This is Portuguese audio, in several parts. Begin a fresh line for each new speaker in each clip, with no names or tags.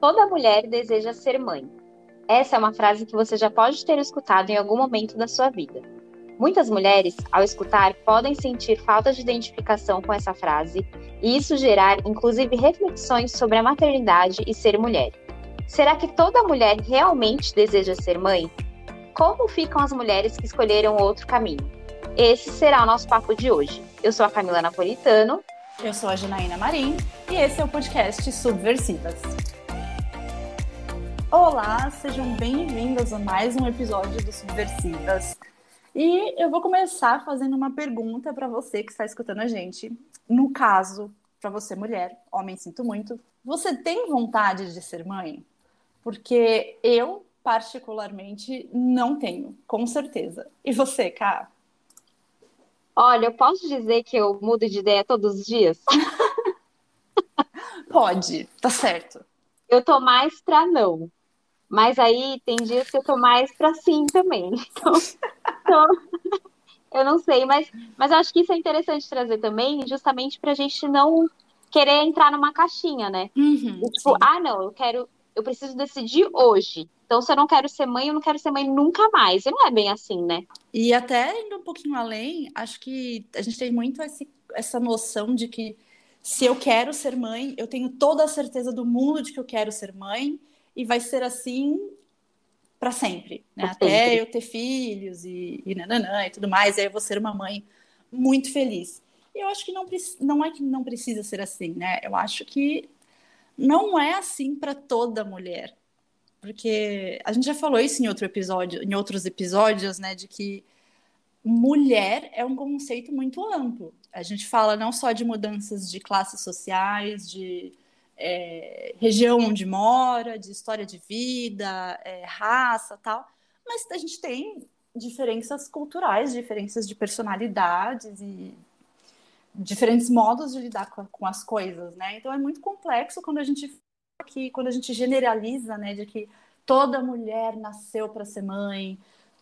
Toda mulher deseja ser mãe. Essa é uma frase que você já pode ter escutado em algum momento da sua vida. Muitas mulheres, ao escutar, podem sentir falta de identificação com essa frase e isso gerar, inclusive, reflexões sobre a maternidade e ser mulher. Será que toda mulher realmente deseja ser mãe? Como ficam as mulheres que escolheram outro caminho? Esse será o nosso papo de hoje. Eu sou a Camila Napolitano.
Eu sou a Janaína Marim e esse é o podcast Subversivas. Olá, sejam bem-vindos a mais um episódio do Subversivas. E eu vou começar fazendo uma pergunta para você que está escutando a gente. No caso, para você mulher, homem, sinto muito, você tem vontade de ser mãe? Porque eu, particularmente, não tenho, com certeza. E você, Cá?
Olha, eu posso dizer que eu mudo de ideia todos os dias?
Pode, tá certo.
Eu tô mais pra não. Mas aí tem dias que eu tô mais pra sim também. Então, então eu não sei, mas, mas eu acho que isso é interessante trazer também, justamente pra gente não querer entrar numa caixinha, né?
Uhum,
tipo, sim. ah, não, eu quero, eu preciso decidir hoje. Então, se eu não quero ser mãe, eu não quero ser mãe nunca mais. E não é bem assim, né?
E até indo um pouquinho além, acho que a gente tem muito esse, essa noção de que se eu quero ser mãe, eu tenho toda a certeza do mundo de que eu quero ser mãe e vai ser assim para sempre, né? Até eu ter filhos e, e nananã e tudo mais, aí eu vou ser uma mãe muito feliz. E eu acho que não, não é que não precisa ser assim, né? Eu acho que não é assim para toda mulher. Porque a gente já falou isso em outro episódio, em outros episódios, né, de que mulher é um conceito muito amplo. A gente fala não só de mudanças de classes sociais, de é, região onde mora, de história de vida, é, raça, tal, mas a gente tem diferenças culturais, diferenças de personalidades e diferentes modos de lidar com, com as coisas, né? Então é muito complexo quando a gente que quando a gente generaliza, né, de que toda mulher nasceu para ser mãe,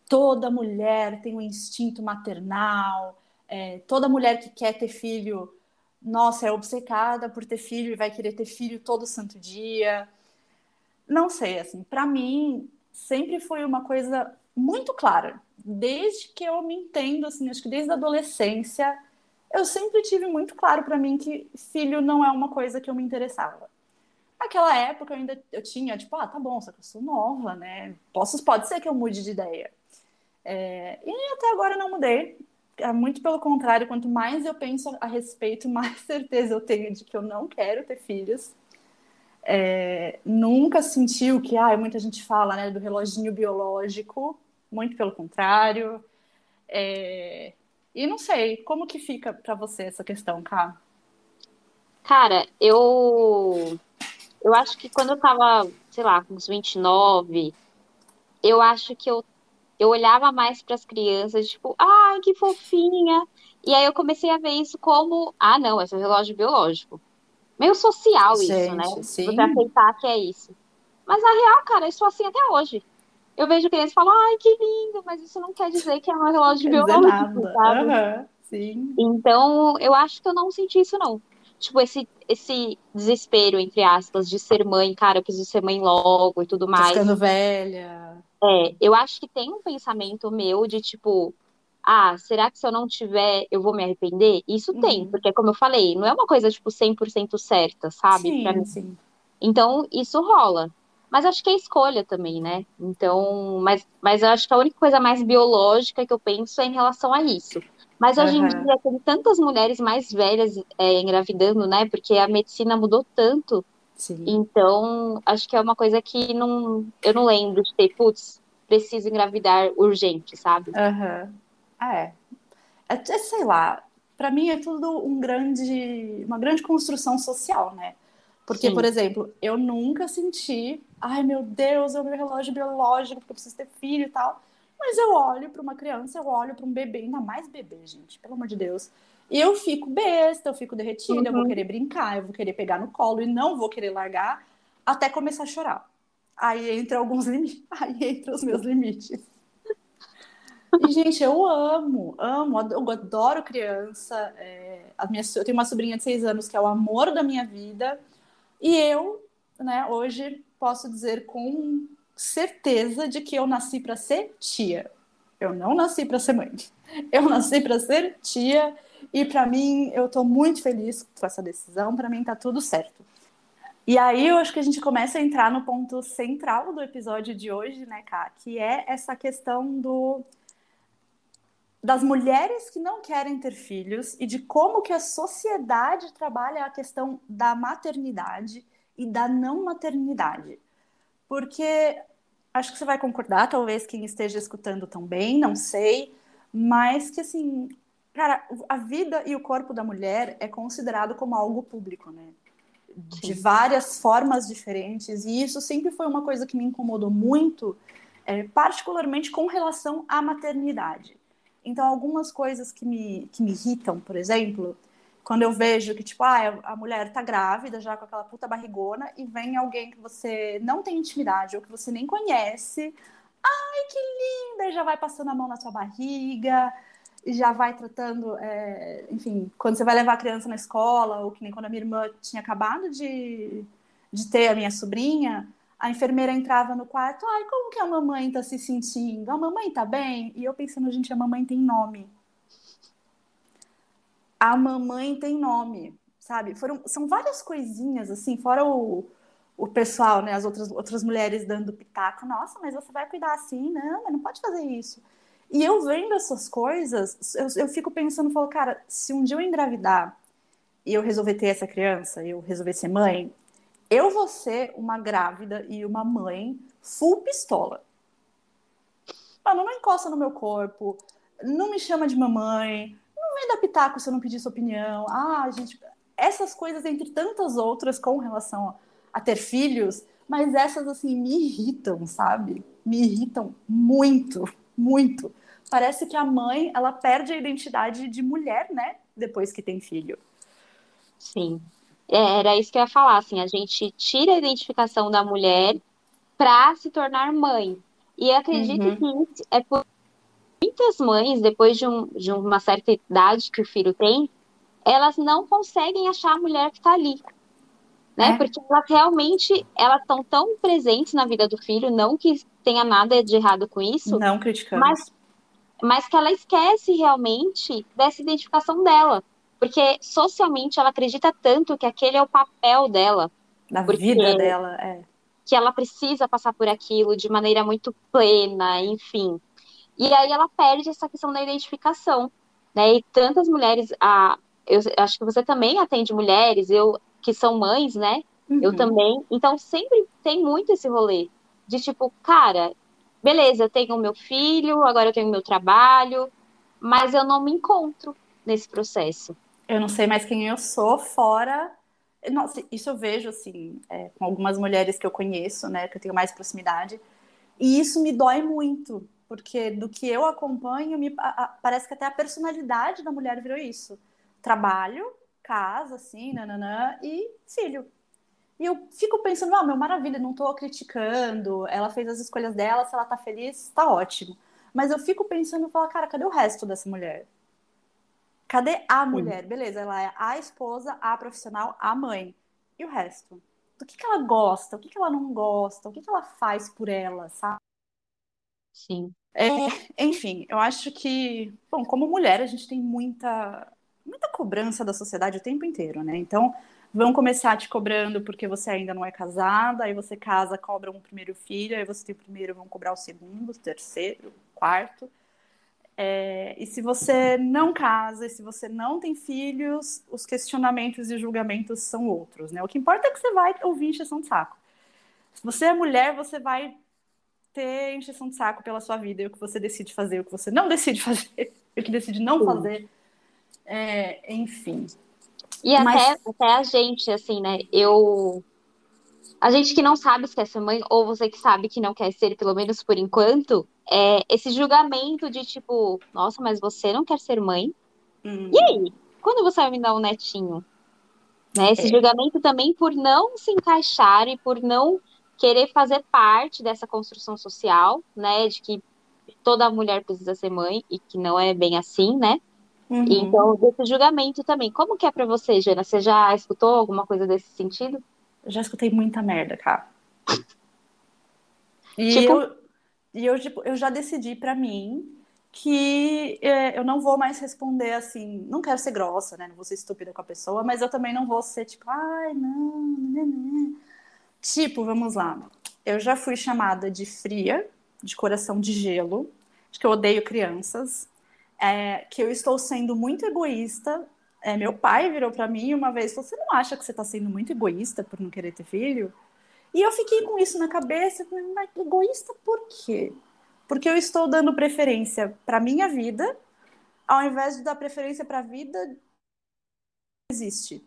toda mulher tem um instinto maternal, é, toda mulher que quer ter filho nossa, é obcecada por ter filho e vai querer ter filho todo santo dia. Não sei, assim, para mim sempre foi uma coisa muito clara. Desde que eu me entendo, assim, acho que desde a adolescência, eu sempre tive muito claro para mim que filho não é uma coisa que eu me interessava. Naquela época eu ainda eu tinha, tipo, ah, tá bom, só que eu sou nova, né? Posso, pode ser que eu mude de ideia. É, e até agora não mudei muito pelo contrário, quanto mais eu penso a respeito, mais certeza eu tenho de que eu não quero ter filhos. É, nunca senti o que ah, muita gente fala né, do reloginho biológico, muito pelo contrário. É, e não sei, como que fica para você essa questão, Cá?
Cara, eu eu acho que quando eu tava, sei lá, com uns 29, eu acho que eu eu olhava mais para as crianças, tipo, ai, que fofinha. E aí eu comecei a ver isso como, ah, não, esse é relógio biológico. Meio social Gente, isso, né? Sim. Você aceitar que é isso. Mas na real, cara, eu sou assim até hoje. Eu vejo crianças e falo, ai, que lindo, mas isso não quer dizer que é um relógio biológico, sabe?
Uhum, sim.
Então, eu acho que eu não senti isso, não. Tipo, esse, esse desespero, entre aspas, de ser mãe, cara, eu preciso ser mãe logo e tudo mais.
Tô ficando velha.
É, eu acho que tem um pensamento meu de tipo, ah, será que se eu não tiver, eu vou me arrepender? Isso uhum. tem, porque como eu falei, não é uma coisa tipo 100% certa, sabe?
Sim, sim.
Então, isso rola. Mas acho que é escolha também, né? Então, mas, mas eu acho que a única coisa mais biológica que eu penso é em relação a isso. Mas hoje uhum. em dia tem tantas mulheres mais velhas é, engravidando, né? Porque a medicina mudou tanto
Sim.
Então, acho que é uma coisa que não, eu não lembro de ter, putz, preciso engravidar urgente, sabe?
Uhum. Ah, é. é. é. sei lá, para mim é tudo um grande, uma grande construção social, né? Porque, Sim. por exemplo, eu nunca senti, ai meu Deus, é o meu relógio biológico, porque eu preciso ter filho e tal. Mas eu olho para uma criança, eu olho para um bebê, ainda mais bebê, gente, pelo amor de Deus. E eu fico besta, eu fico derretida, uhum. eu vou uhum. querer brincar, eu vou querer pegar no colo e não vou querer largar até começar a chorar. Aí entra alguns limites, aí entra os meus limites. E, gente, eu amo, amo, eu adoro criança. É, a minha, eu tenho uma sobrinha de seis anos que é o amor da minha vida. E eu, né, hoje, posso dizer com certeza de que eu nasci para ser tia. Eu não nasci para ser mãe. Eu nasci para ser tia e para mim eu estou muito feliz com essa decisão. Para mim tá tudo certo. E aí eu acho que a gente começa a entrar no ponto central do episódio de hoje, né, Ká? Que é essa questão do das mulheres que não querem ter filhos e de como que a sociedade trabalha a questão da maternidade e da não maternidade. Porque acho que você vai concordar, talvez quem esteja escutando também, não sei, mas que assim, cara, a vida e o corpo da mulher é considerado como algo público, né? De várias formas diferentes, e isso sempre foi uma coisa que me incomodou muito, é, particularmente com relação à maternidade. Então, algumas coisas que me, que me irritam, por exemplo, quando eu vejo que, tipo, ah, a mulher tá grávida já com aquela puta barrigona e vem alguém que você não tem intimidade ou que você nem conhece. Ai, que linda! E já vai passando a mão na sua barriga, já vai tratando, é, enfim, quando você vai levar a criança na escola, ou que nem quando a minha irmã tinha acabado de, de ter a minha sobrinha, a enfermeira entrava no quarto, ai, como que a mamãe tá se sentindo? A mamãe tá bem? E eu pensando, gente, a mamãe tem nome. A mamãe tem nome, sabe? Foram, são várias coisinhas, assim, fora o, o pessoal, né, as outras, outras mulheres dando pitaco, nossa, mas você vai cuidar assim? Não, mas não pode fazer isso. E eu vendo essas coisas, eu, eu fico pensando, falo, cara, se um dia eu engravidar e eu resolver ter essa criança, eu resolver ser mãe, eu vou ser uma grávida e uma mãe full pistola. Mano, não encosta no meu corpo, não me chama de mamãe, não vem dar pitaco se eu não pedir sua opinião. Ah, gente, essas coisas entre tantas outras com relação a ter filhos, mas essas assim me irritam, sabe? Me irritam muito, muito. Parece que a mãe, ela perde a identidade de mulher, né, depois que tem filho.
Sim. É, era isso que eu ia falar, assim, a gente tira a identificação da mulher para se tornar mãe. E acredito uhum. que é por muitas mães, depois de, um, de uma certa idade que o filho tem, elas não conseguem achar a mulher que está ali. Né? É. Porque elas realmente elas estão tão presentes na vida do filho, não que tenha nada de errado com isso.
Não criticando.
Mas, mas que ela esquece realmente dessa identificação dela. Porque socialmente ela acredita tanto que aquele é o papel dela.
Da vida dela, é.
Que ela precisa passar por aquilo de maneira muito plena, enfim. E aí ela perde essa questão da identificação. Né? E tantas mulheres. A, eu acho que você também atende mulheres, eu que são mães, né? Uhum. Eu também. Então sempre tem muito esse rolê. De tipo, cara, beleza, eu tenho o meu filho, agora eu tenho o meu trabalho, mas eu não me encontro nesse processo
eu não sei mais quem eu sou fora. Nossa, isso eu vejo assim é, com algumas mulheres que eu conheço, né, que eu tenho mais proximidade, e isso me dói muito, porque do que eu acompanho, me, a, a, parece que até a personalidade da mulher virou isso: trabalho, casa, assim, nananã, e filho. E eu fico pensando, ah, meu, maravilha, não estou criticando, ela fez as escolhas dela, se ela tá feliz, tá ótimo. Mas eu fico pensando, falar, cara, cadê o resto dessa mulher? Cadê a mulher? Sim. Beleza, ela é a esposa, a profissional, a mãe. E o resto? Do que, que ela gosta? O que, que ela não gosta? O que, que ela faz por ela, sabe?
Sim.
É, enfim, eu acho que, bom, como mulher, a gente tem muita, muita cobrança da sociedade o tempo inteiro, né? Então, vão começar te cobrando porque você ainda não é casada, aí você casa, cobra um primeiro filho, aí você tem o primeiro, vão cobrar o segundo, o terceiro, o quarto. É, e se você não casa, e se você não tem filhos, os questionamentos e julgamentos são outros, né? O que importa é que você vai ouvir encheção de saco. Se você é mulher, você vai ter encheção de saco pela sua vida, e o que você decide fazer, o que você não decide fazer, o que decide não fazer. É, enfim.
E Mas... até, até a gente, assim, né? Eu a gente que não sabe se quer ser mãe, ou você que sabe que não quer ser, pelo menos por enquanto, é esse julgamento de tipo, nossa, mas você não quer ser mãe? Hum. E aí? Quando você vai me dar um netinho? Né? Esse é. julgamento também por não se encaixar e por não querer fazer parte dessa construção social, né? De que toda mulher precisa ser mãe e que não é bem assim, né? Uhum. Então, desse julgamento também. Como que é para você, Jana? Você já escutou alguma coisa desse sentido?
Eu já escutei muita merda, cara. E tipo... eu, e eu, tipo, eu já decidi para mim que é, eu não vou mais responder assim, não quero ser grossa, né? Não vou ser estúpida com a pessoa, mas eu também não vou ser tipo, ai, não, né, né. Tipo, vamos lá. Eu já fui chamada de fria, de coração de gelo, de que eu odeio crianças, é, que eu estou sendo muito egoísta. É, meu pai virou para mim uma vez Você não acha que você está sendo muito egoísta por não querer ter filho? E eu fiquei com isso na cabeça, mas egoísta por quê? Porque eu estou dando preferência para minha vida, ao invés de dar preferência para a vida existe.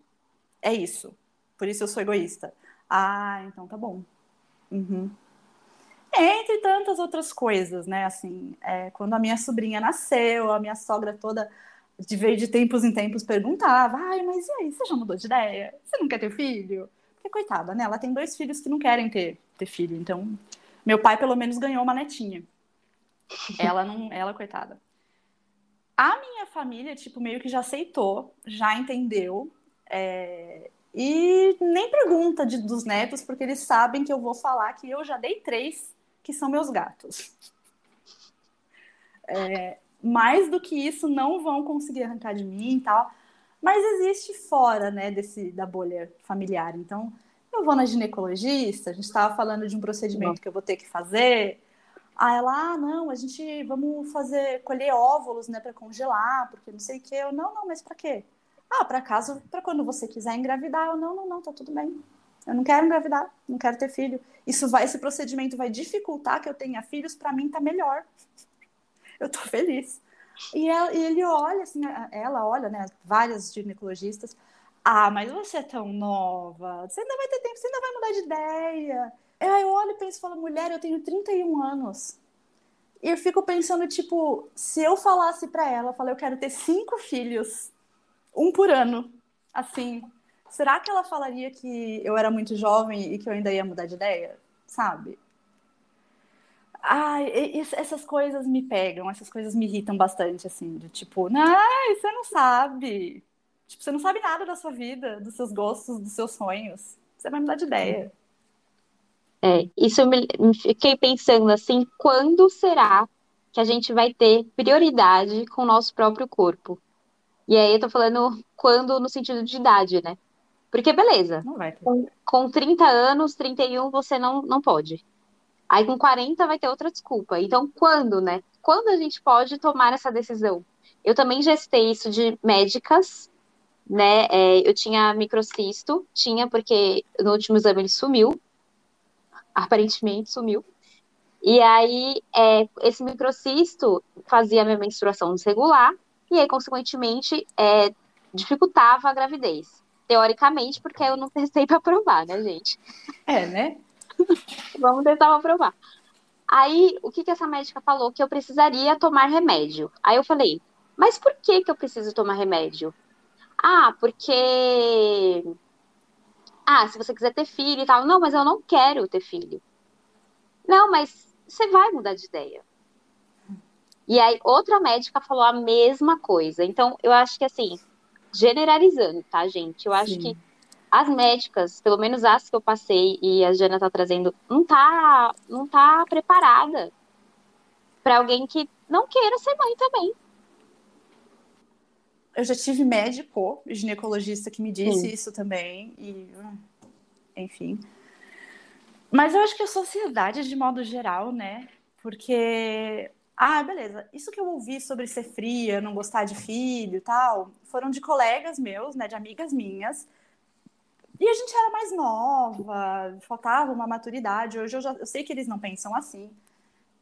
É isso. Por isso eu sou egoísta. Ah, então tá bom. Uhum. Entre tantas outras coisas, né? Assim, é, quando a minha sobrinha nasceu, a minha sogra toda de veio de tempos em tempos perguntava: ai, mas e aí, você já mudou de ideia? Você não quer ter filho? Porque, coitada, né? Ela tem dois filhos que não querem ter, ter filho. Então, meu pai pelo menos ganhou uma netinha. Ela não, ela coitada. A minha família, tipo, meio que já aceitou, já entendeu. É, e nem pergunta de, dos netos, porque eles sabem que eu vou falar que eu já dei três, que são meus gatos. É, mais do que isso, não vão conseguir arrancar de mim e tal. Mas existe fora, né, desse, da bolha familiar. Então, eu vou na ginecologista, a gente estava falando de um procedimento que eu vou ter que fazer. Aí ela, ah, não, a gente vamos fazer, colher óvulos, né, para congelar, porque não sei o quê. Eu, não, não, mas para quê? Ah, para caso, para quando você quiser engravidar. Eu, não, não, não, tá tudo bem. Eu não quero engravidar, não quero ter filho. Isso vai, esse procedimento vai dificultar que eu tenha filhos, para mim tá melhor. Eu tô feliz. E, ela, e ele olha, assim, ela olha, né, várias ginecologistas. Ah, mas você é tão nova, você ainda vai ter tempo, você ainda vai mudar de ideia. Aí eu olho e penso, falo, mulher, eu tenho 31 anos. E eu fico pensando, tipo, se eu falasse para ela, falei, eu quero ter cinco filhos, um por ano, assim, será que ela falaria que eu era muito jovem e que eu ainda ia mudar de ideia? Sabe? Ai, essas coisas me pegam, essas coisas me irritam bastante, assim, de tipo, não, você não sabe. Tipo, você não sabe nada da sua vida, dos seus gostos, dos seus sonhos. Você vai mudar de ideia.
É, isso me fiquei pensando assim, quando será que a gente vai ter prioridade com o nosso próprio corpo? E aí eu tô falando quando no sentido de idade, né? Porque beleza,
Não vai ter.
com, com 30 anos, 31 você não, não pode. Aí com 40 vai ter outra desculpa. Então quando, né? Quando a gente pode tomar essa decisão? Eu também gestei isso de médicas, né? É, eu tinha microcisto, tinha porque no último exame ele sumiu aparentemente sumiu. E aí, é, esse microcisto fazia a minha menstruação desregular, e aí, consequentemente, é, dificultava a gravidez. Teoricamente, porque eu não testei para provar, né, gente?
É, né?
Vamos tentar provar. Aí, o que, que essa médica falou? Que eu precisaria tomar remédio. Aí eu falei, mas por que, que eu preciso tomar remédio? Ah, porque ah, se você quiser ter filho e tal. Não, mas eu não quero ter filho. Não, mas você vai mudar de ideia. E aí, outra médica falou a mesma coisa. Então, eu acho que, assim, generalizando, tá, gente? Eu acho Sim. que as médicas, pelo menos as que eu passei e a Jana tá trazendo, não tá, não tá preparada para alguém que não queira ser mãe também
eu já tive médico, ginecologista, que me disse Sim. isso também, e enfim. Mas eu acho que a sociedade, de modo geral, né? Porque, ah, beleza, isso que eu ouvi sobre ser fria, não gostar de filho e tal, foram de colegas meus, né, de amigas minhas. E a gente era mais nova, faltava uma maturidade. Hoje eu já eu sei que eles não pensam assim.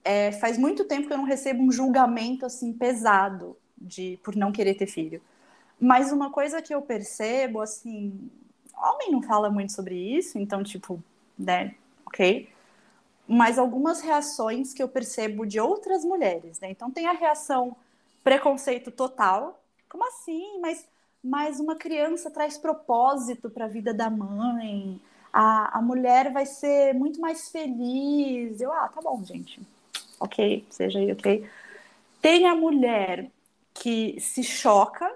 É, faz muito tempo que eu não recebo um julgamento assim pesado de por não querer ter filho. Mas uma coisa que eu percebo, assim, homem não fala muito sobre isso, então, tipo, né, ok. Mas algumas reações que eu percebo de outras mulheres, né? Então tem a reação preconceito total. Como assim? Mas, mas uma criança traz propósito para a vida da mãe. A, a mulher vai ser muito mais feliz. Eu, ah, tá bom, gente. Ok, seja aí, ok. Tem a mulher que se choca,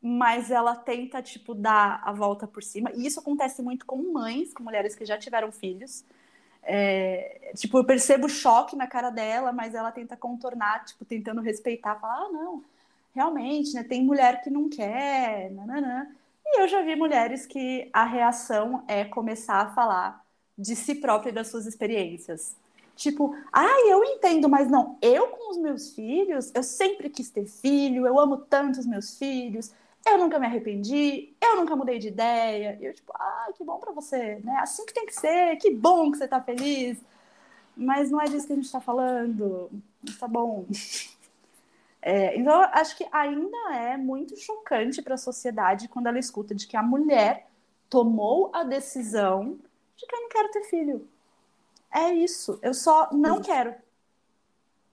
mas ela tenta, tipo, dar a volta por cima. E isso acontece muito com mães, com mulheres que já tiveram filhos. É, tipo, eu percebo choque na cara dela, mas ela tenta contornar, tipo, tentando respeitar, falar, ah, não, realmente, né, tem mulher que não quer, nananã. E eu já vi mulheres que a reação é começar a falar de si própria e das suas experiências. Tipo, ah, eu entendo, mas não, eu com os meus filhos, eu sempre quis ter filho, eu amo tanto os meus filhos, eu nunca me arrependi, eu nunca mudei de ideia. E eu, tipo, ah, que bom para você, né? Assim que tem que ser, que bom que você tá feliz. Mas não é disso que a gente tá falando. Tá bom. É, então, acho que ainda é muito chocante para a sociedade quando ela escuta de que a mulher tomou a decisão de que eu não quero ter filho. É isso. Eu só não quero.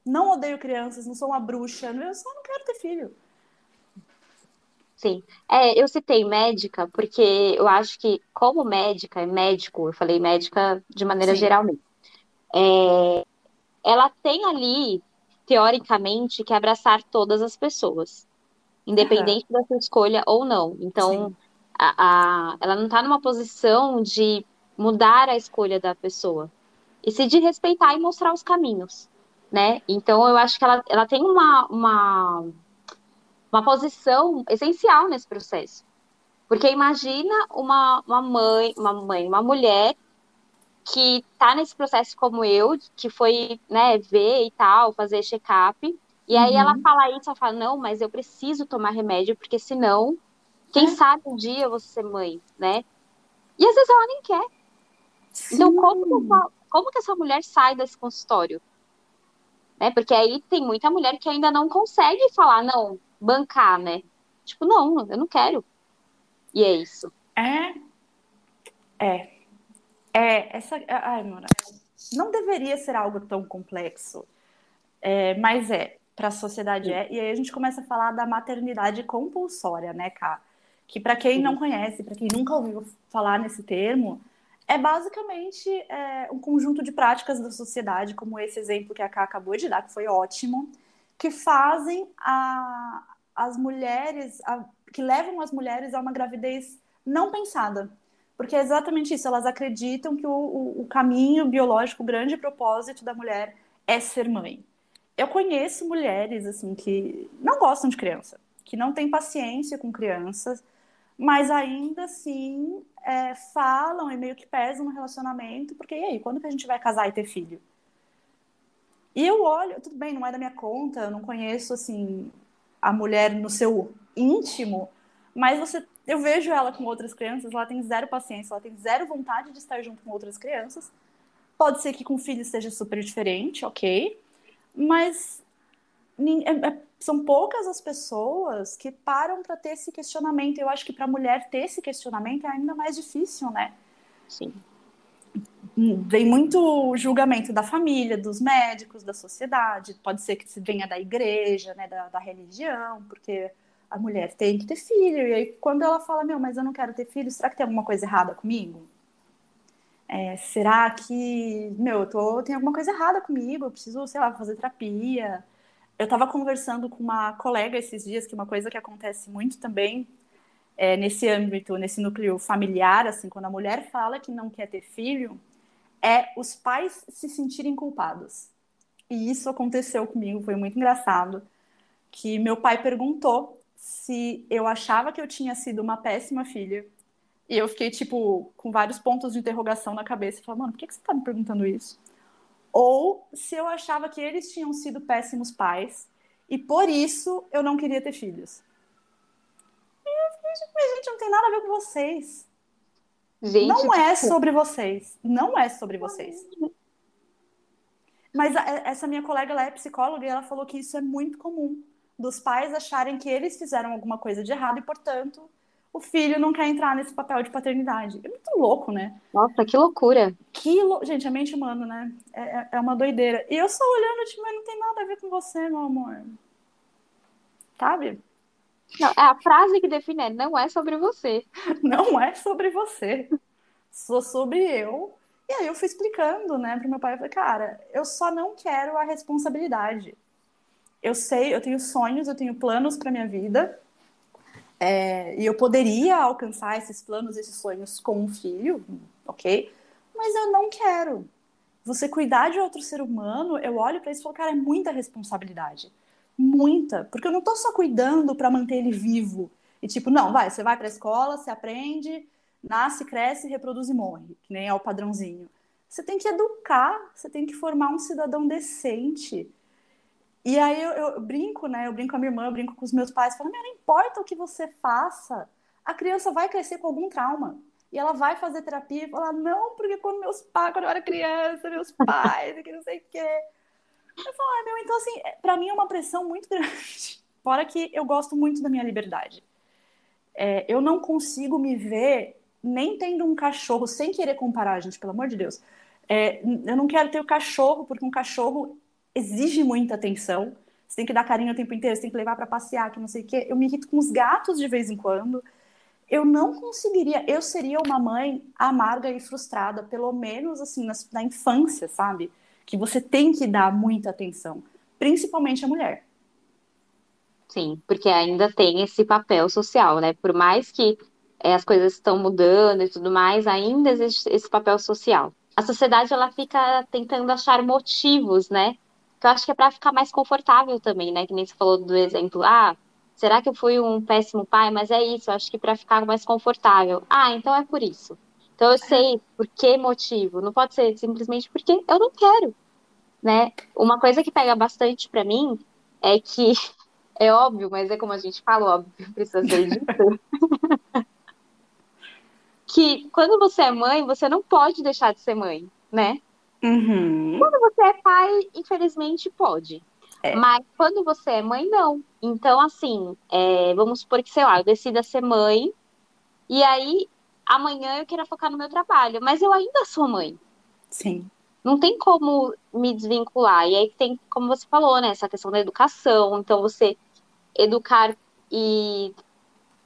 Não odeio crianças, não sou uma bruxa, eu só não quero ter filho.
Sim. É, eu citei médica porque eu acho que, como médica, é médico, eu falei médica de maneira Sim. geral mesmo. É, ela tem ali, teoricamente, que abraçar todas as pessoas, independente uhum. da sua escolha ou não. Então, a, a, ela não está numa posição de mudar a escolha da pessoa, e se de respeitar e mostrar os caminhos, né? Então, eu acho que ela, ela tem uma, uma, uma posição essencial nesse processo. Porque imagina uma, uma mãe, uma mãe, uma mulher que está nesse processo como eu, que foi, né, ver e tal, fazer check-up, e aí ela uhum. fala isso, ela fala, não, mas eu preciso tomar remédio, porque senão, quem é. sabe um dia eu vou ser mãe, né? E às vezes ela nem quer. Sim. Então, como, como que essa mulher sai desse consultório? Né? Porque aí tem muita mulher que ainda não consegue falar, não, bancar, né? Tipo, não, eu não quero. E é isso.
É. É. É, essa. Ai, Mora. Não deveria ser algo tão complexo. É, mas é. Para a sociedade é. E aí a gente começa a falar da maternidade compulsória, né, Cá? Que para quem não conhece, para quem nunca ouviu falar nesse termo, é basicamente é, um conjunto de práticas da sociedade, como esse exemplo que a Ká acabou de dar, que foi ótimo, que fazem a, as mulheres, a, que levam as mulheres a uma gravidez não pensada. Porque é exatamente isso, elas acreditam que o, o, o caminho biológico, o grande propósito da mulher é ser mãe. Eu conheço mulheres assim que não gostam de criança, que não têm paciência com crianças, mas ainda assim é, falam e meio que pesam no relacionamento, porque e aí, quando que a gente vai casar e ter filho? E eu olho, tudo bem, não é da minha conta, eu não conheço assim a mulher no seu íntimo, mas você, eu vejo ela com outras crianças, ela tem zero paciência, ela tem zero vontade de estar junto com outras crianças. Pode ser que com filhos seja super diferente, ok, mas é, é, são poucas as pessoas que param para ter esse questionamento. Eu acho que para mulher ter esse questionamento é ainda mais difícil, né?
Sim
vem muito julgamento da família, dos médicos, da sociedade, pode ser que venha da igreja, né, da, da, religião, porque a mulher tem que ter filho, e aí quando ela fala, meu, mas eu não quero ter filho, será que tem alguma coisa errada comigo? É, será que, meu, eu tô, tem alguma coisa errada comigo, eu preciso, sei lá, fazer terapia. Eu estava conversando com uma colega esses dias, que é uma coisa que acontece muito também, é, nesse âmbito, nesse núcleo familiar, assim, quando a mulher fala que não quer ter filho, é os pais se sentirem culpados. E isso aconteceu comigo, foi muito engraçado, que meu pai perguntou se eu achava que eu tinha sido uma péssima filha. E eu fiquei, tipo, com vários pontos de interrogação na cabeça. Falei, mano, por que, que você tá me perguntando isso? Ou se eu achava que eles tinham sido péssimos pais e por isso eu não queria ter filhos. Eu fiquei, gente, não tem nada a ver com vocês. Gente, não é tipo... sobre vocês. Não é sobre vocês. Mas a, essa minha colega, ela é psicóloga e ela falou que isso é muito comum. Dos pais acharem que eles fizeram alguma coisa de errado e, portanto, o filho não quer entrar nesse papel de paternidade. É muito louco, né?
Nossa, que loucura.
Que lou... Gente, a mente humana, né? É, é, é uma doideira. E eu só olhando, tipo, mas não tem nada a ver com você, meu amor. Sabe?
Não, é a frase que define é, não é sobre você.
Não é sobre você. Sou sobre eu. E aí eu fui explicando, né, pro meu pai. Eu falei, cara, eu só não quero a responsabilidade. Eu sei, eu tenho sonhos, eu tenho planos para minha vida. É, e eu poderia alcançar esses planos, esses sonhos com um filho, ok? Mas eu não quero. Você cuidar de outro ser humano, eu olho para isso e falo, cara, é muita responsabilidade. Muita. Porque eu não tô só cuidando para manter ele vivo. E tipo, não, vai, você vai para a escola, você aprende, nasce, cresce, reproduz e morre, que nem é o padrãozinho. Você tem que educar, você tem que formar um cidadão decente. E aí eu, eu, brinco, né? Eu brinco com a minha irmã, eu brinco com os meus pais, falando, não importa o que você faça, a criança vai crescer com algum trauma. E ela vai fazer terapia e falar, não, porque quando meus pais, quando eu era criança, meus pais, que não sei o quê. Eu falo, ah, meu, então assim, é, pra mim é uma pressão muito grande. Fora que eu gosto muito da minha liberdade. É, eu não consigo me ver nem tendo um cachorro, sem querer comparar, gente, pelo amor de Deus. É, eu não quero ter o cachorro, porque um cachorro exige muita atenção. Você tem que dar carinho o tempo inteiro, você tem que levar para passear, que não sei o quê. Eu me irrito com os gatos de vez em quando eu não conseguiria, eu seria uma mãe amarga e frustrada, pelo menos assim, na, na, infância, sabe? Que você tem que dar muita atenção, principalmente a mulher.
Sim, porque ainda tem esse papel social, né? Por mais que é, as coisas estão mudando e tudo mais, ainda existe esse papel social. A sociedade ela fica tentando achar motivos, né? Que eu acho que é para ficar mais confortável também, né? Que nem você falou do exemplo, ah, Será que eu fui um péssimo pai? Mas é isso, acho que para ficar mais confortável. Ah, então é por isso. Então eu sei por que motivo. Não pode ser simplesmente porque eu não quero, né? Uma coisa que pega bastante para mim é que é óbvio, mas é como a gente fala, óbvio, precisa ser dito. que quando você é mãe, você não pode deixar de ser mãe, né?
Uhum.
Quando você é pai, infelizmente pode. É. Mas quando você é mãe, não. Então, assim, é, vamos supor que, sei lá, eu decida ser mãe, e aí amanhã eu queira focar no meu trabalho, mas eu ainda sou mãe.
Sim.
Não tem como me desvincular. E aí tem, como você falou, né, essa questão da educação. Então, você educar e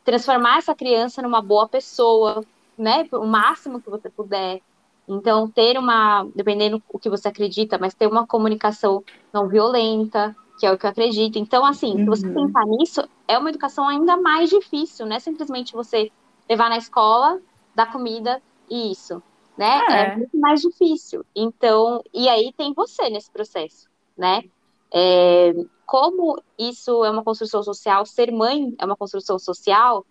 transformar essa criança numa boa pessoa, né, o máximo que você puder. Então, ter uma, dependendo do que você acredita, mas ter uma comunicação não violenta, que é o que eu acredito. Então, assim, uhum. se você uhum. pensar nisso, é uma educação ainda mais difícil, não é simplesmente você levar na escola, dar comida e isso, né? É. é muito mais difícil. Então, e aí tem você nesse processo, né? É, como isso é uma construção social, ser mãe é uma construção social,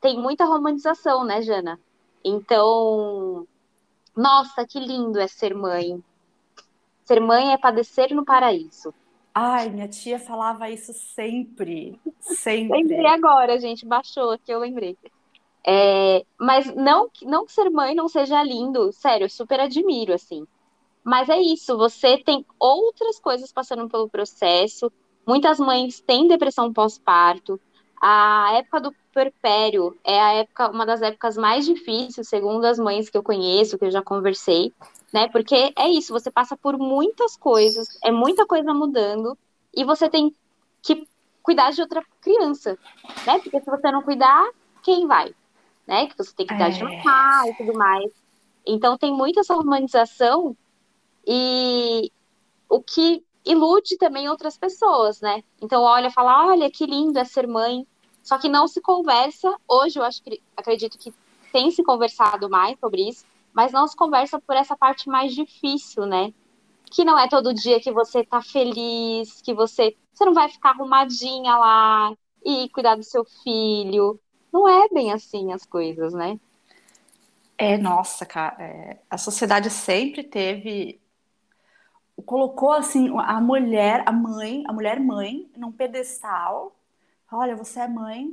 tem muita romantização, né, Jana? Então, nossa, que lindo é ser mãe. Ser mãe é padecer no paraíso.
Ai, minha tia falava isso sempre. Sempre.
lembrei agora, gente. Baixou aqui, eu lembrei. É, mas não, não que ser mãe não seja lindo, sério, eu super admiro, assim. Mas é isso, você tem outras coisas passando pelo processo. Muitas mães têm depressão pós-parto. A época do puerpério é a época, uma das épocas mais difíceis, segundo as mães que eu conheço, que eu já conversei né? Porque é isso, você passa por muitas coisas, é muita coisa mudando, e você tem que cuidar de outra criança, né? Porque se você não cuidar, quem vai? Né? Que você tem que cuidar é. de pai e tudo mais. Então tem muita essa humanização e o que ilude também outras pessoas, né? Então olha, fala, olha que lindo é ser mãe. Só que não se conversa. Hoje eu acho que acredito que tem se conversado mais sobre isso, mas não se conversa por essa parte mais difícil, né? Que não é todo dia que você tá feliz, que você, você não vai ficar arrumadinha lá e cuidar do seu filho. Não é bem assim as coisas, né?
É, nossa, cara, é, a sociedade sempre teve colocou assim a mulher, a mãe, a mulher mãe num pedestal. Olha, você é mãe,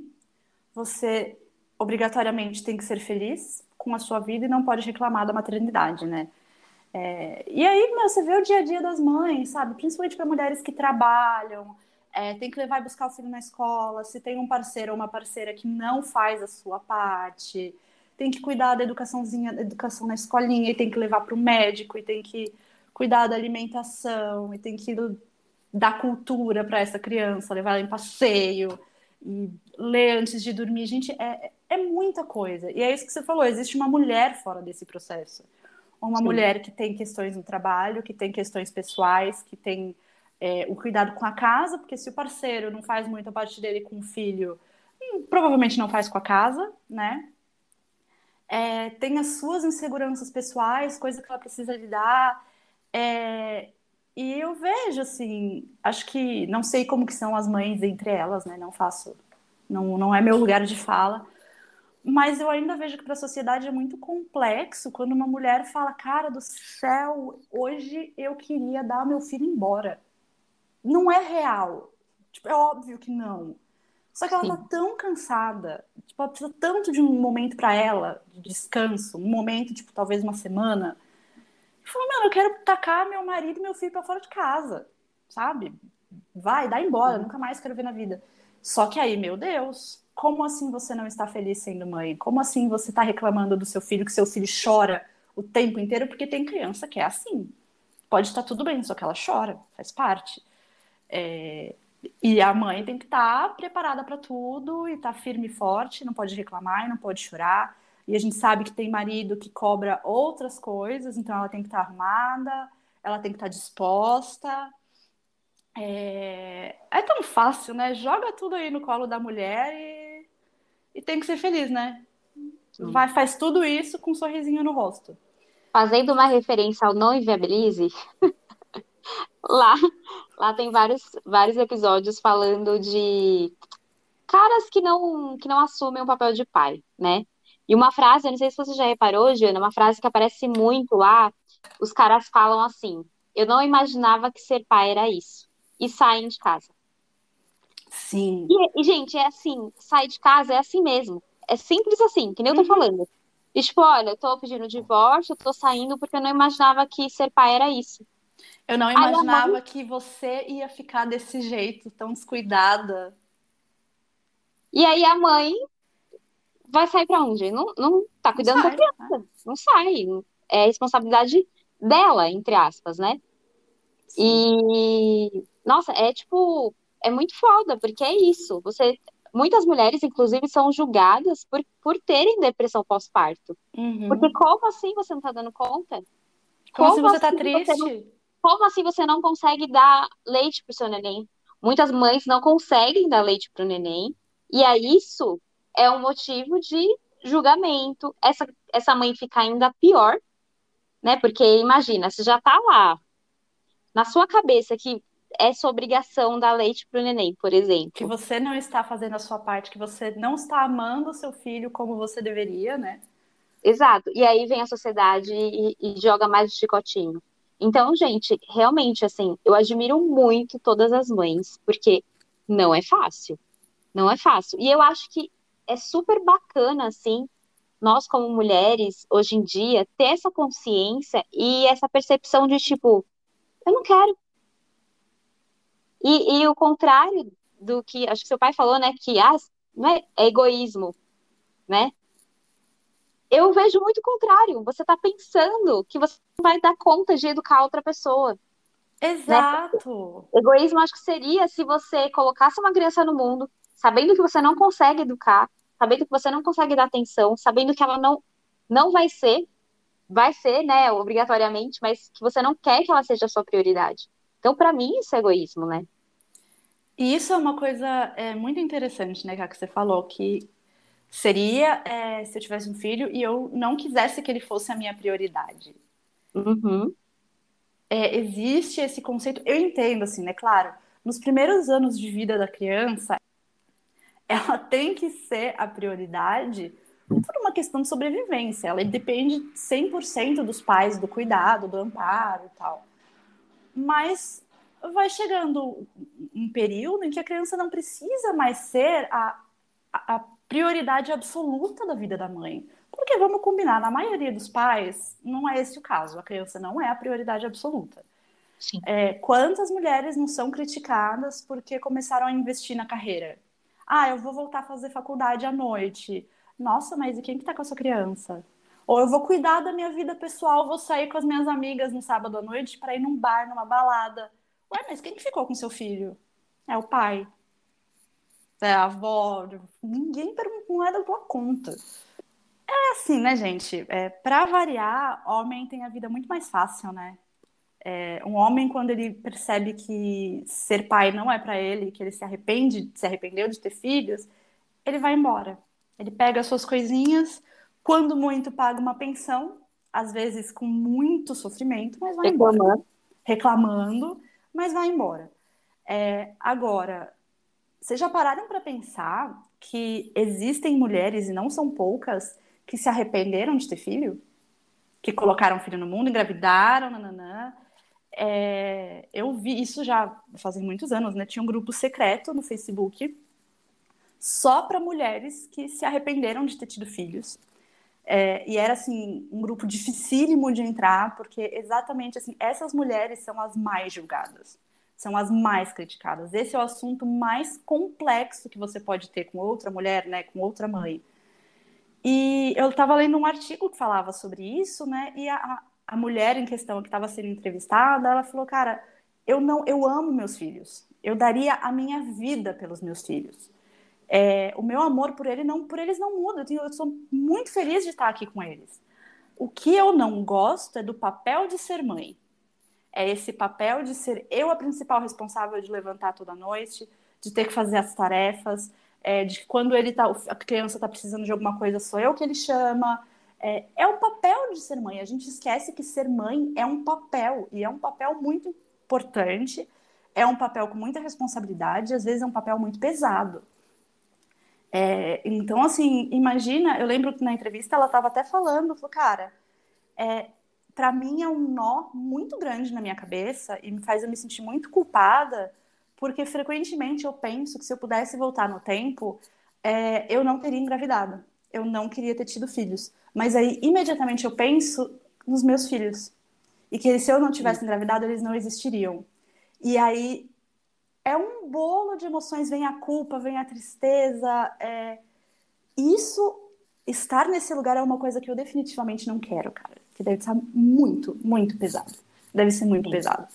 você obrigatoriamente tem que ser feliz, com a sua vida e não pode reclamar da maternidade, né? É, e aí, meu, você vê o dia a dia das mães, sabe? Principalmente para mulheres que trabalham, é, tem que levar e buscar o filho na escola, se tem um parceiro ou uma parceira que não faz a sua parte, tem que cuidar da educaçãozinha, da educação na escolinha, e tem que levar para o médico, e tem que cuidar da alimentação, e tem que dar cultura para essa criança, levar ela em passeio, e ler antes de dormir. Gente, é, é muita coisa. E é isso que você falou: existe uma mulher fora desse processo. Uma Sim. mulher que tem questões no trabalho, que tem questões pessoais, que tem é, o cuidado com a casa, porque se o parceiro não faz muito a parte dele com o filho, hum, provavelmente não faz com a casa, né? É, tem as suas inseguranças pessoais, coisa que ela precisa lidar. É, e eu vejo, assim, acho que não sei como que são as mães entre elas, né? Não faço, não, não é meu lugar de fala. Mas eu ainda vejo que para a sociedade é muito complexo quando uma mulher fala, cara do céu, hoje eu queria dar meu filho embora. Não é real. Tipo, é óbvio que não. Só que ela Sim. tá tão cansada, tipo, ela precisa tanto de um momento para ela, de descanso, um momento, tipo, talvez uma semana. E falou, mano, eu quero tacar meu marido e meu filho para fora de casa, sabe? Vai, dá embora, uhum. nunca mais quero ver na vida. Só que aí, meu Deus, como assim você não está feliz sendo mãe? Como assim você está reclamando do seu filho, que seu filho chora o tempo inteiro? Porque tem criança que é assim. Pode estar tudo bem, só que ela chora, faz parte. É... E a mãe tem que estar tá preparada para tudo e estar tá firme e forte, não pode reclamar e não pode chorar. E a gente sabe que tem marido que cobra outras coisas, então ela tem que estar tá armada, ela tem que estar tá disposta. É... é tão fácil, né? Joga tudo aí no colo da mulher e, e tem que ser feliz, né? Vai, faz tudo isso com um sorrisinho no rosto.
Fazendo uma referência ao Não Inviabilize, lá, lá tem vários, vários episódios falando de caras que não, que não assumem o papel de pai, né? E uma frase, eu não sei se você já reparou, Jana, uma frase que aparece muito lá, os caras falam assim: Eu não imaginava que ser pai era isso. E saem de casa.
Sim.
E, e, gente, é assim, sair de casa é assim mesmo. É simples assim, que nem eu tô uhum. falando. E, tipo, olha, eu tô pedindo divórcio, eu tô saindo porque eu não imaginava que ser pai era isso.
Eu não imaginava mãe... que você ia ficar desse jeito, tão descuidada.
E aí a mãe vai sair para onde? Não, não tá cuidando da criança. Né? Não sai. É responsabilidade dela, entre aspas, né? Sim. E nossa, é tipo, é muito foda, porque é isso. Você muitas mulheres, inclusive, são julgadas por, por terem depressão pós-parto. Uhum. Porque como assim você não tá dando conta?
Como, como assim você tá assim triste? Você não,
como assim você não consegue dar leite pro seu neném? Muitas mães não conseguem dar leite pro neném. E aí isso é um motivo de julgamento. Essa, essa mãe fica ainda pior, né? Porque imagina, você já tá lá, na sua cabeça que é sua obrigação dar leite pro neném, por exemplo.
Que você não está fazendo a sua parte, que você não está amando o seu filho como você deveria, né?
Exato. E aí vem a sociedade e, e joga mais de chicotinho. Então, gente, realmente, assim, eu admiro muito todas as mães, porque não é fácil. Não é fácil. E eu acho que é super bacana, assim, nós como mulheres, hoje em dia, ter essa consciência e essa percepção de, tipo, eu não quero. E, e o contrário do que, acho que seu pai falou, né, que ah, não é, é egoísmo, né? Eu vejo muito o contrário. Você está pensando que você vai dar conta de educar outra pessoa.
Exato.
Né? Egoísmo acho que seria se você colocasse uma criança no mundo, sabendo que você não consegue educar, sabendo que você não consegue dar atenção, sabendo que ela não, não vai ser, vai ser, né, obrigatoriamente, mas que você não quer que ela seja a sua prioridade. Então, para mim, isso é egoísmo, né?
E isso é uma coisa é, muito interessante, né, que você falou, que seria é, se eu tivesse um filho e eu não quisesse que ele fosse a minha prioridade.
Uhum.
É, existe esse conceito, eu entendo, assim, né, claro, nos primeiros anos de vida da criança, ela tem que ser a prioridade por uma questão de sobrevivência. Ela depende 100% dos pais, do cuidado, do amparo e tal. Mas vai chegando um período em que a criança não precisa mais ser a, a prioridade absoluta da vida da mãe. Porque vamos combinar, na maioria dos pais, não é esse o caso. A criança não é a prioridade absoluta. É, quantas mulheres não são criticadas porque começaram a investir na carreira? Ah, eu vou voltar a fazer faculdade à noite. Nossa, mas e quem que tá com a sua criança? Ou eu vou cuidar da minha vida pessoal, vou sair com as minhas amigas no sábado à noite para ir num bar, numa balada. Ué, mas quem que ficou com seu filho? É o pai. É a avó. Ninguém não é da tua conta. É assim, né, gente? É, para variar, homem tem a vida muito mais fácil, né? É, um homem, quando ele percebe que ser pai não é para ele, que ele se arrepende, se arrependeu de ter filhos, ele vai embora. Ele pega as suas coisinhas, quando muito paga uma pensão às vezes com muito sofrimento, mas vai Reclamando. embora. Reclamando, mas vai embora. É, agora, vocês já pararam para pensar que existem mulheres, e não são poucas, que se arrependeram de ter filho? Que colocaram filho no mundo, engravidaram, nananã. É, eu vi isso já fazem muitos anos, né? Tinha um grupo secreto no Facebook só para mulheres que se arrependeram de ter tido filhos. É, e era assim um grupo dificílimo de entrar, porque exatamente assim essas mulheres são as mais julgadas, são as mais criticadas. Esse é o assunto mais complexo que você pode ter com outra mulher, né, com outra mãe. E eu estava lendo um artigo que falava sobre isso, né? E a, a mulher em questão que estava sendo entrevistada, ela falou, cara, eu não, eu amo meus filhos. Eu daria a minha vida pelos meus filhos. É, o meu amor por ele não, por eles não muda. Eu, tenho, eu sou muito feliz de estar aqui com eles. O que eu não gosto é do papel de ser mãe. É esse papel de ser eu a principal responsável de levantar toda noite, de ter que fazer as tarefas, é, de quando ele tá, a criança está precisando de alguma coisa, sou eu que ele chama. É, é um papel de ser mãe. A gente esquece que ser mãe é um papel, e é um papel muito importante, é um papel com muita responsabilidade, às vezes é um papel muito pesado. É, então, assim, imagina, eu lembro que na entrevista ela estava até falando, falou, cara, é, para mim é um nó muito grande na minha cabeça e me faz eu me sentir muito culpada, porque frequentemente eu penso que se eu pudesse voltar no tempo, é, eu não teria engravidado, eu não queria ter tido filhos. Mas aí, imediatamente, eu penso nos meus filhos. E que se eu não tivesse engravidado, eles não existiriam. E aí, é um bolo de emoções. Vem a culpa, vem a tristeza. É... Isso, estar nesse lugar é uma coisa que eu definitivamente não quero, cara. Deve estar muito, muito pesado. Deve ser muito Sim. pesado.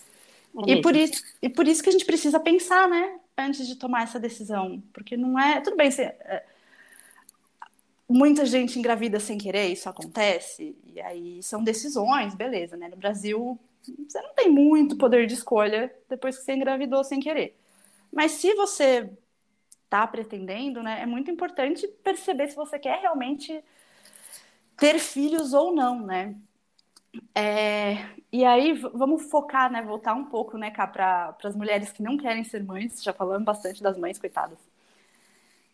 É e, por isso, e por isso que a gente precisa pensar, né? Antes de tomar essa decisão. Porque não é. Tudo bem, você, muita gente engravida sem querer, isso acontece. E aí são decisões, beleza, né? No Brasil você não tem muito poder de escolha depois que você engravidou sem querer. Mas se você está pretendendo, né, é muito importante perceber se você quer realmente ter filhos ou não, né? É, e aí vamos focar, né, voltar um pouco, né, cá, para as mulheres que não querem ser mães. Já falamos bastante das mães, coitadas.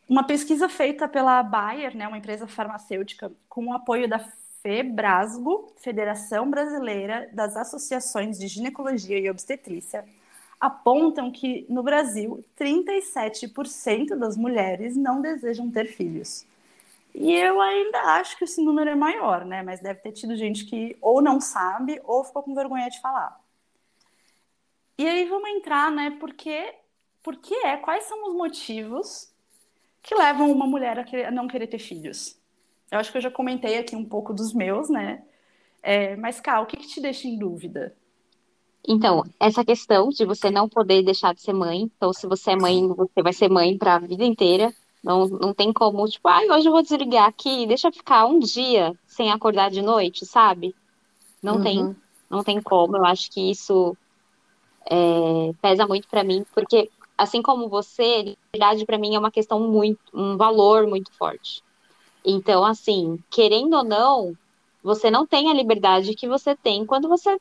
Uma pesquisa feita pela Bayer, né, uma empresa farmacêutica, com o apoio da FEBRASGO, Federação Brasileira das Associações de Ginecologia e Obstetrícia, apontam que no Brasil 37% das mulheres não desejam ter filhos. E eu ainda acho que esse número é maior, né? Mas deve ter tido gente que ou não sabe ou ficou com vergonha de falar. E aí vamos entrar, né? Porque, porque é, quais são os motivos que levam uma mulher a, a não querer ter filhos? Eu acho que eu já comentei aqui um pouco dos meus, né? É, mas, Ká, o que, que te deixa em dúvida?
Então, essa questão de você não poder deixar de ser mãe, então se você é mãe, você vai ser mãe para a vida inteira, não, não tem como, tipo, ai, ah, hoje eu vou desligar aqui, deixa eu ficar um dia sem acordar de noite, sabe? Não uhum. tem, não tem como, eu acho que isso é, pesa muito para mim, porque assim como você, liberdade para mim é uma questão muito, um valor muito forte. Então, assim, querendo ou não, você não tem a liberdade que você tem quando você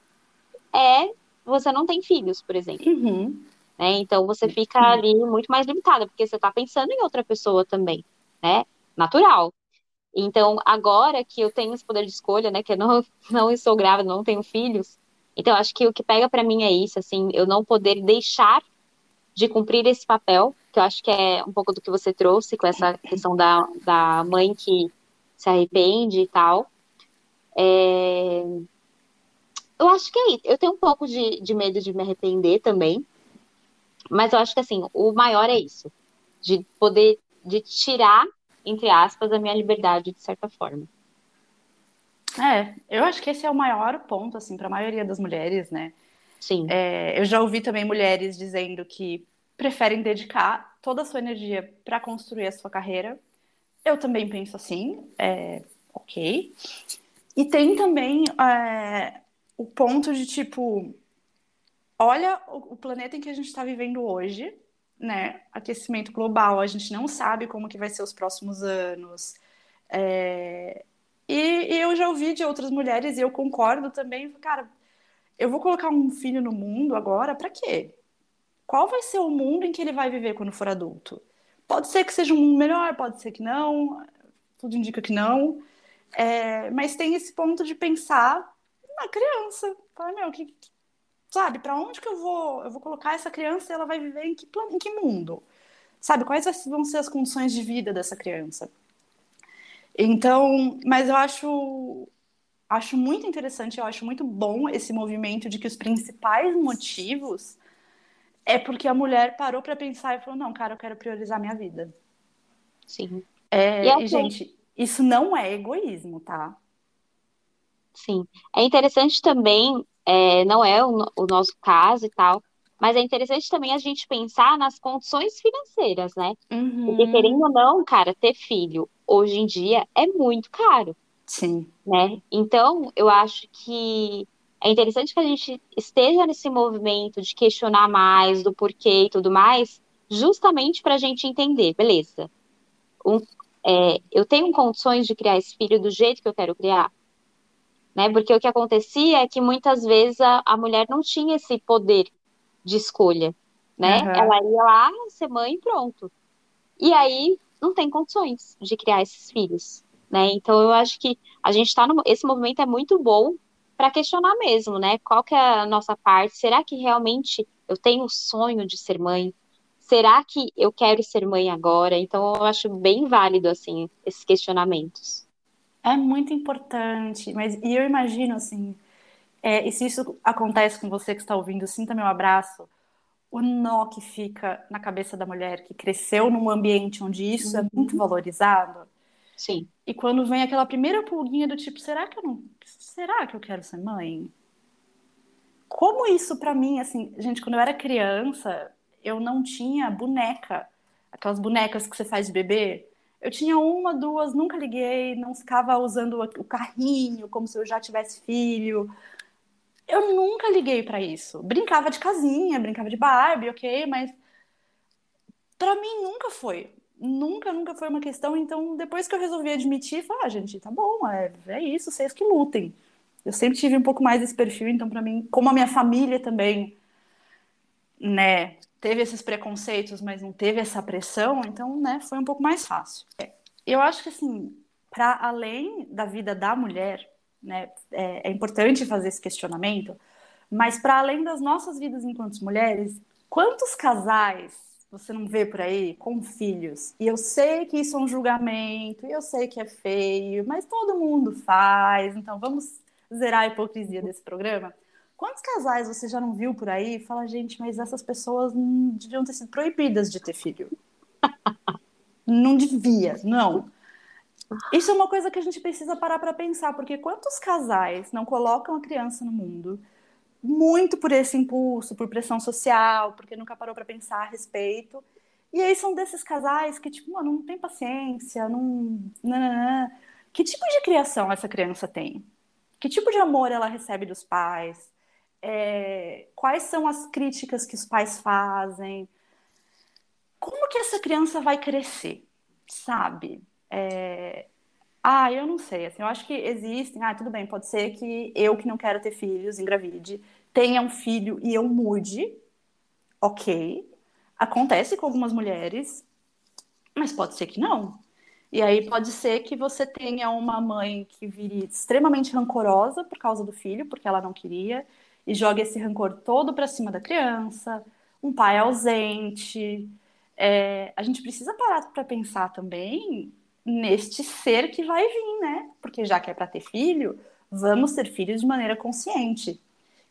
é, você não tem filhos, por exemplo. Uhum. Né? Então você fica ali muito mais limitada, porque você está pensando em outra pessoa também, né? Natural. Então, agora que eu tenho esse poder de escolha, né, que eu não, não estou grávida, não tenho filhos, então acho que o que pega para mim é isso, assim, eu não poder deixar de cumprir esse papel, que eu acho que é um pouco do que você trouxe com essa questão da, da mãe que se arrepende e tal. É... Eu acho que é isso. Eu tenho um pouco de, de medo de me arrepender também, mas eu acho que assim, o maior é isso, de poder de tirar, entre aspas, a minha liberdade de certa forma.
É, eu acho que esse é o maior ponto, assim, para a maioria das mulheres, né? Sim. É, eu já ouvi também mulheres dizendo que preferem dedicar toda a sua energia para construir a sua carreira. Eu também penso assim, é, ok. E tem também é, o ponto de tipo, olha o, o planeta em que a gente está vivendo hoje, né? Aquecimento global, a gente não sabe como que vai ser os próximos anos. É, E, e eu já ouvi de outras mulheres, e eu concordo também, cara, eu vou colocar um filho no mundo agora, para quê? Qual vai ser o mundo em que ele vai viver quando for adulto? Pode ser que seja um mundo melhor, pode ser que não, tudo indica que não. É, mas tem esse ponto de pensar na criança. Fala, meu, que, sabe, para onde que eu vou? Eu vou colocar essa criança e ela vai viver em que, em que mundo? Sabe, quais vão ser as condições de vida dessa criança? Então, mas eu acho acho muito interessante, eu acho muito bom esse movimento de que os principais motivos é porque a mulher parou para pensar e falou: não, cara, eu quero priorizar minha vida.
Sim.
É, e, assim, e, gente, isso não é egoísmo, tá?
Sim. É interessante também, é, não é o, o nosso caso e tal, mas é interessante também a gente pensar nas condições financeiras, né?
Uhum.
Porque, querendo ou não, cara, ter filho hoje em dia é muito caro.
Sim.
Né? Então, eu acho que é interessante que a gente esteja nesse movimento de questionar mais do porquê e tudo mais, justamente para a gente entender, beleza? Um, é, eu tenho condições de criar esse filho do jeito que eu quero criar? Né? Porque o que acontecia é que muitas vezes a, a mulher não tinha esse poder de escolha, né? Uhum. Ela ia lá ser mãe e pronto. E aí não tem condições de criar esses filhos, né? Então eu acho que a gente está no esse movimento é muito bom para questionar mesmo, né? Qual que é a nossa parte? Será que realmente eu tenho o sonho de ser mãe? Será que eu quero ser mãe agora? Então eu acho bem válido assim esses questionamentos.
É muito importante, mas e eu imagino assim, é, e se isso acontece com você que está ouvindo, sinta meu abraço. O nó que fica na cabeça da mulher que cresceu num ambiente onde isso é uhum. é muito valorizado.
Sim.
E quando vem aquela primeira pulguinha do tipo, será que eu não, será que eu quero ser mãe? Como isso para mim, assim, gente, quando eu era criança, eu não tinha boneca, aquelas bonecas que você faz de bebê. Eu tinha uma, duas, nunca liguei, não ficava usando o carrinho como se eu já tivesse filho. Eu nunca liguei para isso. Brincava de casinha, brincava de Barbie, ok, mas para mim nunca foi. Nunca, nunca foi uma questão. Então, depois que eu resolvi admitir, falei, ah, gente, tá bom, é, é isso, vocês que lutem. Eu sempre tive um pouco mais desse perfil, então, para mim, como a minha família também, né, teve esses preconceitos, mas não teve essa pressão, então, né, foi um pouco mais fácil. Eu acho que, assim, para além da vida da mulher, né? É, é importante fazer esse questionamento, mas para além das nossas vidas enquanto mulheres, quantos casais você não vê por aí com filhos? E eu sei que isso é um julgamento, e eu sei que é feio, mas todo mundo faz, então vamos zerar a hipocrisia desse programa. Quantos casais você já não viu por aí e fala, gente, mas essas pessoas deviam ter sido proibidas de ter filho? não devia, não. Isso é uma coisa que a gente precisa parar para pensar, porque quantos casais não colocam a criança no mundo muito por esse impulso, por pressão social, porque nunca parou para pensar a respeito. E aí são desses casais que, tipo, mano, não tem paciência, não. Nananã. Que tipo de criação essa criança tem? Que tipo de amor ela recebe dos pais? É... Quais são as críticas que os pais fazem? Como que essa criança vai crescer? Sabe? É... Ah, eu não sei. Assim, eu acho que existem. Ah, tudo bem, pode ser que eu que não quero ter filhos, engravide, tenha um filho e eu mude. Ok. Acontece com algumas mulheres, mas pode ser que não. E aí pode ser que você tenha uma mãe que vire extremamente rancorosa por causa do filho, porque ela não queria, e joga esse rancor todo para cima da criança, um pai ausente. É, a gente precisa parar para pensar também neste ser que vai vir, né? Porque já que é para ter filho, vamos ter filhos de maneira consciente.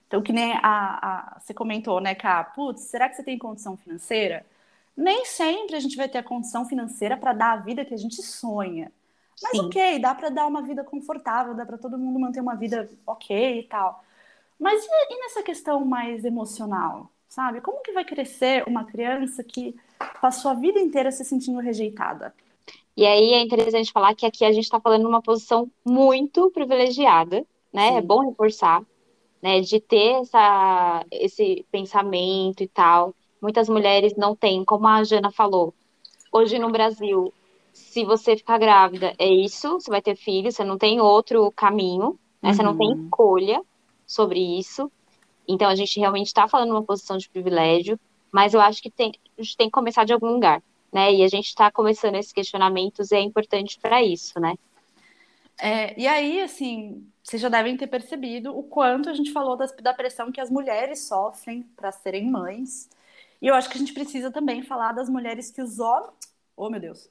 Então, que nem a, a, você comentou, né, Cá? Putz, será que você tem condição financeira? Nem sempre a gente vai ter a condição financeira para dar a vida que a gente sonha. Mas Sim. ok, dá para dar uma vida confortável, dá para todo mundo manter uma vida ok e tal. Mas e, e nessa questão mais emocional, sabe? Como que vai crescer uma criança que passou a vida inteira se sentindo rejeitada?
E aí é interessante falar que aqui a gente está falando numa posição muito privilegiada, né? É Sim. É bom reforçar, né? De ter essa, esse pensamento e tal. Muitas mulheres não têm, como a Jana falou, hoje no Brasil se você ficar grávida, é isso, você vai ter filho, você não tem outro caminho, né? Uhum. Você não tem uhum. escolha sobre isso. Então a gente realmente está falando uma posição de privilégio, mas eu acho que tem, a gente tem que começar de algum lugar, né? E a gente está começando esses questionamentos e é importante para isso, né?
É, e aí, assim, vocês já devem ter percebido o quanto a gente falou das, da pressão que as mulheres sofrem para serem mães. E eu acho que a gente precisa também falar das mulheres que os homens. Oh, meu Deus!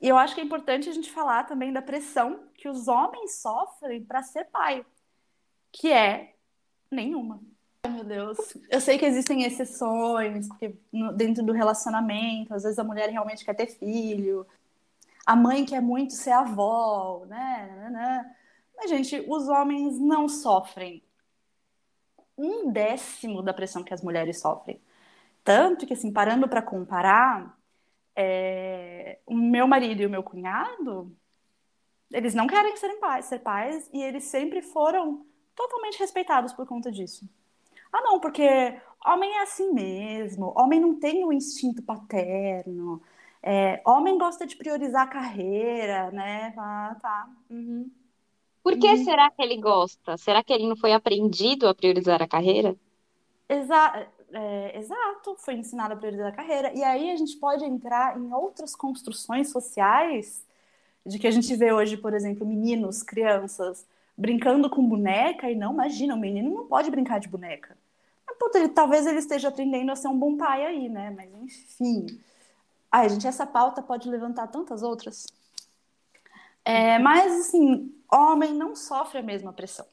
E eu acho que é importante a gente falar também da pressão que os homens sofrem para ser pai, que é nenhuma. Meu Deus. Eu sei que existem exceções, porque dentro do relacionamento, às vezes a mulher realmente quer ter filho, a mãe quer muito ser avó, né? Mas, gente, os homens não sofrem um décimo da pressão que as mulheres sofrem. Tanto que, assim, parando para comparar, é, o meu marido e o meu cunhado, eles não querem serem pais, ser pais e eles sempre foram totalmente respeitados por conta disso. Ah, não, porque homem é assim mesmo, homem não tem o instinto paterno, é, homem gosta de priorizar a carreira, né? Ah, tá. Uhum.
Por que uhum. será que ele gosta? Será que ele não foi aprendido a priorizar a carreira?
Exa é, exato, foi ensinado a priorizar a carreira. E aí a gente pode entrar em outras construções sociais de que a gente vê hoje, por exemplo, meninos, crianças brincando com boneca e não, imagina, o menino não pode brincar de boneca. Mas, puta, ele, talvez ele esteja aprendendo a ser um bom pai aí, né? Mas enfim. Ai, gente, essa pauta pode levantar tantas outras. É, mas, assim, homem não sofre a mesma pressão.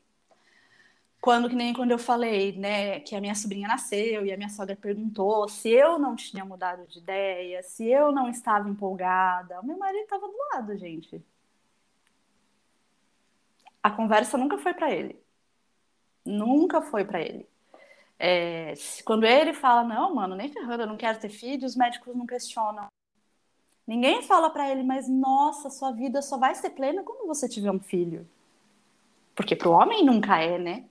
Quando, que nem quando eu falei, né, que a minha sobrinha nasceu e a minha sogra perguntou se eu não tinha mudado de ideia, se eu não estava empolgada, o meu marido estava do lado, gente. A conversa nunca foi para ele. Nunca foi para ele. É, quando ele fala, não, mano, nem ferrando, eu não quero ter filho, os médicos não questionam. Ninguém fala para ele, mas nossa, sua vida só vai ser plena quando você tiver um filho. Porque pro homem nunca é, né?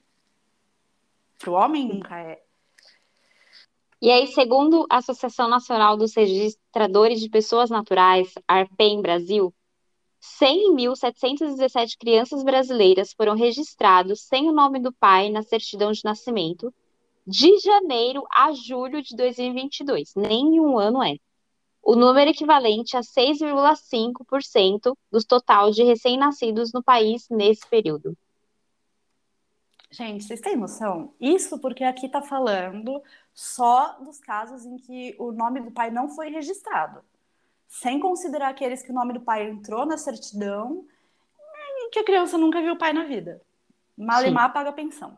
Para o homem nunca é.
E aí, segundo a Associação Nacional dos Registradores de Pessoas Naturais, ARPEM Brasil, 100.717 crianças brasileiras foram registradas sem o nome do pai na certidão de nascimento de janeiro a julho de 2022. Nenhum ano é. O número equivalente a 6,5% do total de recém-nascidos no país nesse período.
Gente, vocês têm noção? Isso porque aqui está falando só dos casos em que o nome do pai não foi registrado, sem considerar aqueles que o nome do pai entrou na certidão e que a criança nunca viu o pai na vida. Malemar paga pensão.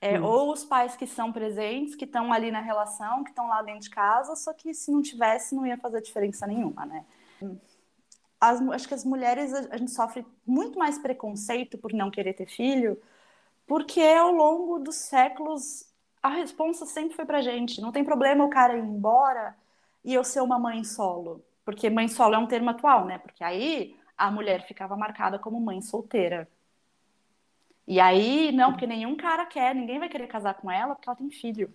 É, ou os pais que são presentes, que estão ali na relação, que estão lá dentro de casa, só que se não tivesse, não ia fazer diferença nenhuma, né? As, acho que as mulheres, a gente sofre muito mais preconceito por não querer ter filho, porque ao longo dos séculos a resposta sempre foi pra gente. Não tem problema o cara ir embora e eu ser uma mãe solo. Porque mãe solo é um termo atual, né? Porque aí a mulher ficava marcada como mãe solteira. E aí, não, porque nenhum cara quer, ninguém vai querer casar com ela porque ela tem filho.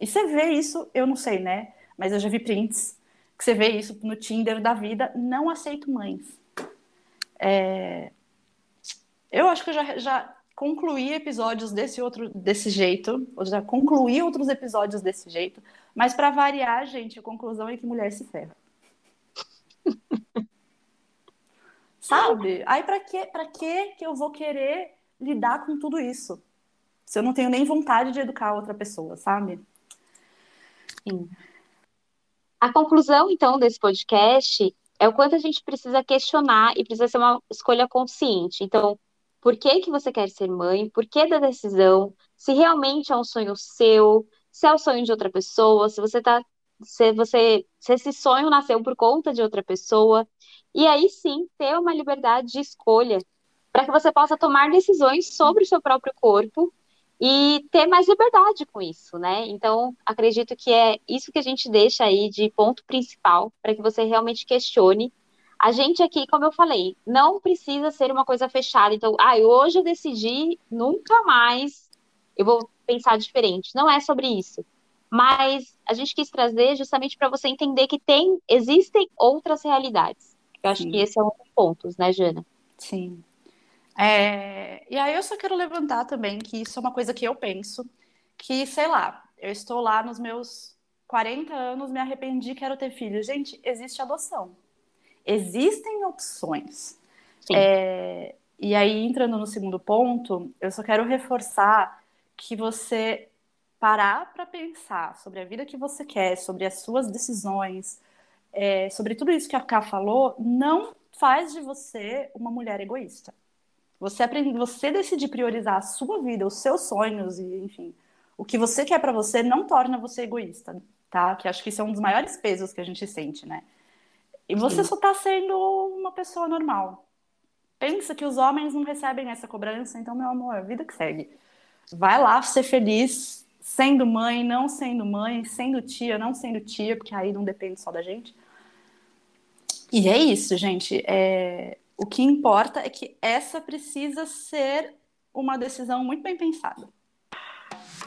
E você vê isso, eu não sei, né? Mas eu já vi prints que você vê isso no Tinder da vida. Não aceito mães. É... Eu acho que eu já, já concluir episódios desse outro desse jeito, ou já concluir outros episódios desse jeito, mas para variar, gente, a conclusão é que mulher se ferra. Sabe? Aí para que para que que eu vou querer lidar com tudo isso? Se eu não tenho nem vontade de educar outra pessoa, sabe?
Sim. A conclusão, então, desse podcast é o quanto a gente precisa questionar e precisa ser uma escolha consciente. Então, por que, que você quer ser mãe, por que da decisão, se realmente é um sonho seu, se é o sonho de outra pessoa, se você tá. Se você. Se esse sonho nasceu por conta de outra pessoa. E aí sim ter uma liberdade de escolha para que você possa tomar decisões sobre o seu próprio corpo e ter mais liberdade com isso, né? Então, acredito que é isso que a gente deixa aí de ponto principal para que você realmente questione a gente aqui, como eu falei, não precisa ser uma coisa fechada. Então, ah, hoje eu decidi, nunca mais eu vou pensar diferente. Não é sobre isso. Mas a gente quis trazer justamente para você entender que tem, existem outras realidades. Eu acho Sim. que esse é um dos pontos, né, Jana?
Sim. É... E aí eu só quero levantar também que isso é uma coisa que eu penso, que, sei lá, eu estou lá nos meus 40 anos, me arrependi, quero ter filho. Gente, existe adoção. Existem opções. É... E aí, entrando no segundo ponto, eu só quero reforçar que você parar para pensar sobre a vida que você quer, sobre as suas decisões, é, sobre tudo isso que a Ká falou, não faz de você uma mulher egoísta. Você aprende, você decidir priorizar a sua vida, os seus sonhos e, enfim, o que você quer para você não torna você egoísta, tá? Que acho que isso é um dos maiores pesos que a gente sente, né? E você Sim. só tá sendo uma pessoa normal. Pensa que os homens não recebem essa cobrança, então, meu amor, vida que segue. Vai lá ser feliz, sendo mãe, não sendo mãe, sendo tia, não sendo tia, porque aí não depende só da gente. E é isso, gente. É... O que importa é que essa precisa ser uma decisão muito bem pensada.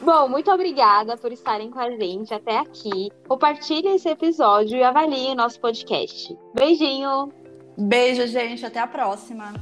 Bom, muito obrigada por estarem com a gente até aqui. Compartilhe esse episódio e avalie o nosso podcast. Beijinho!
Beijo, gente. Até a próxima.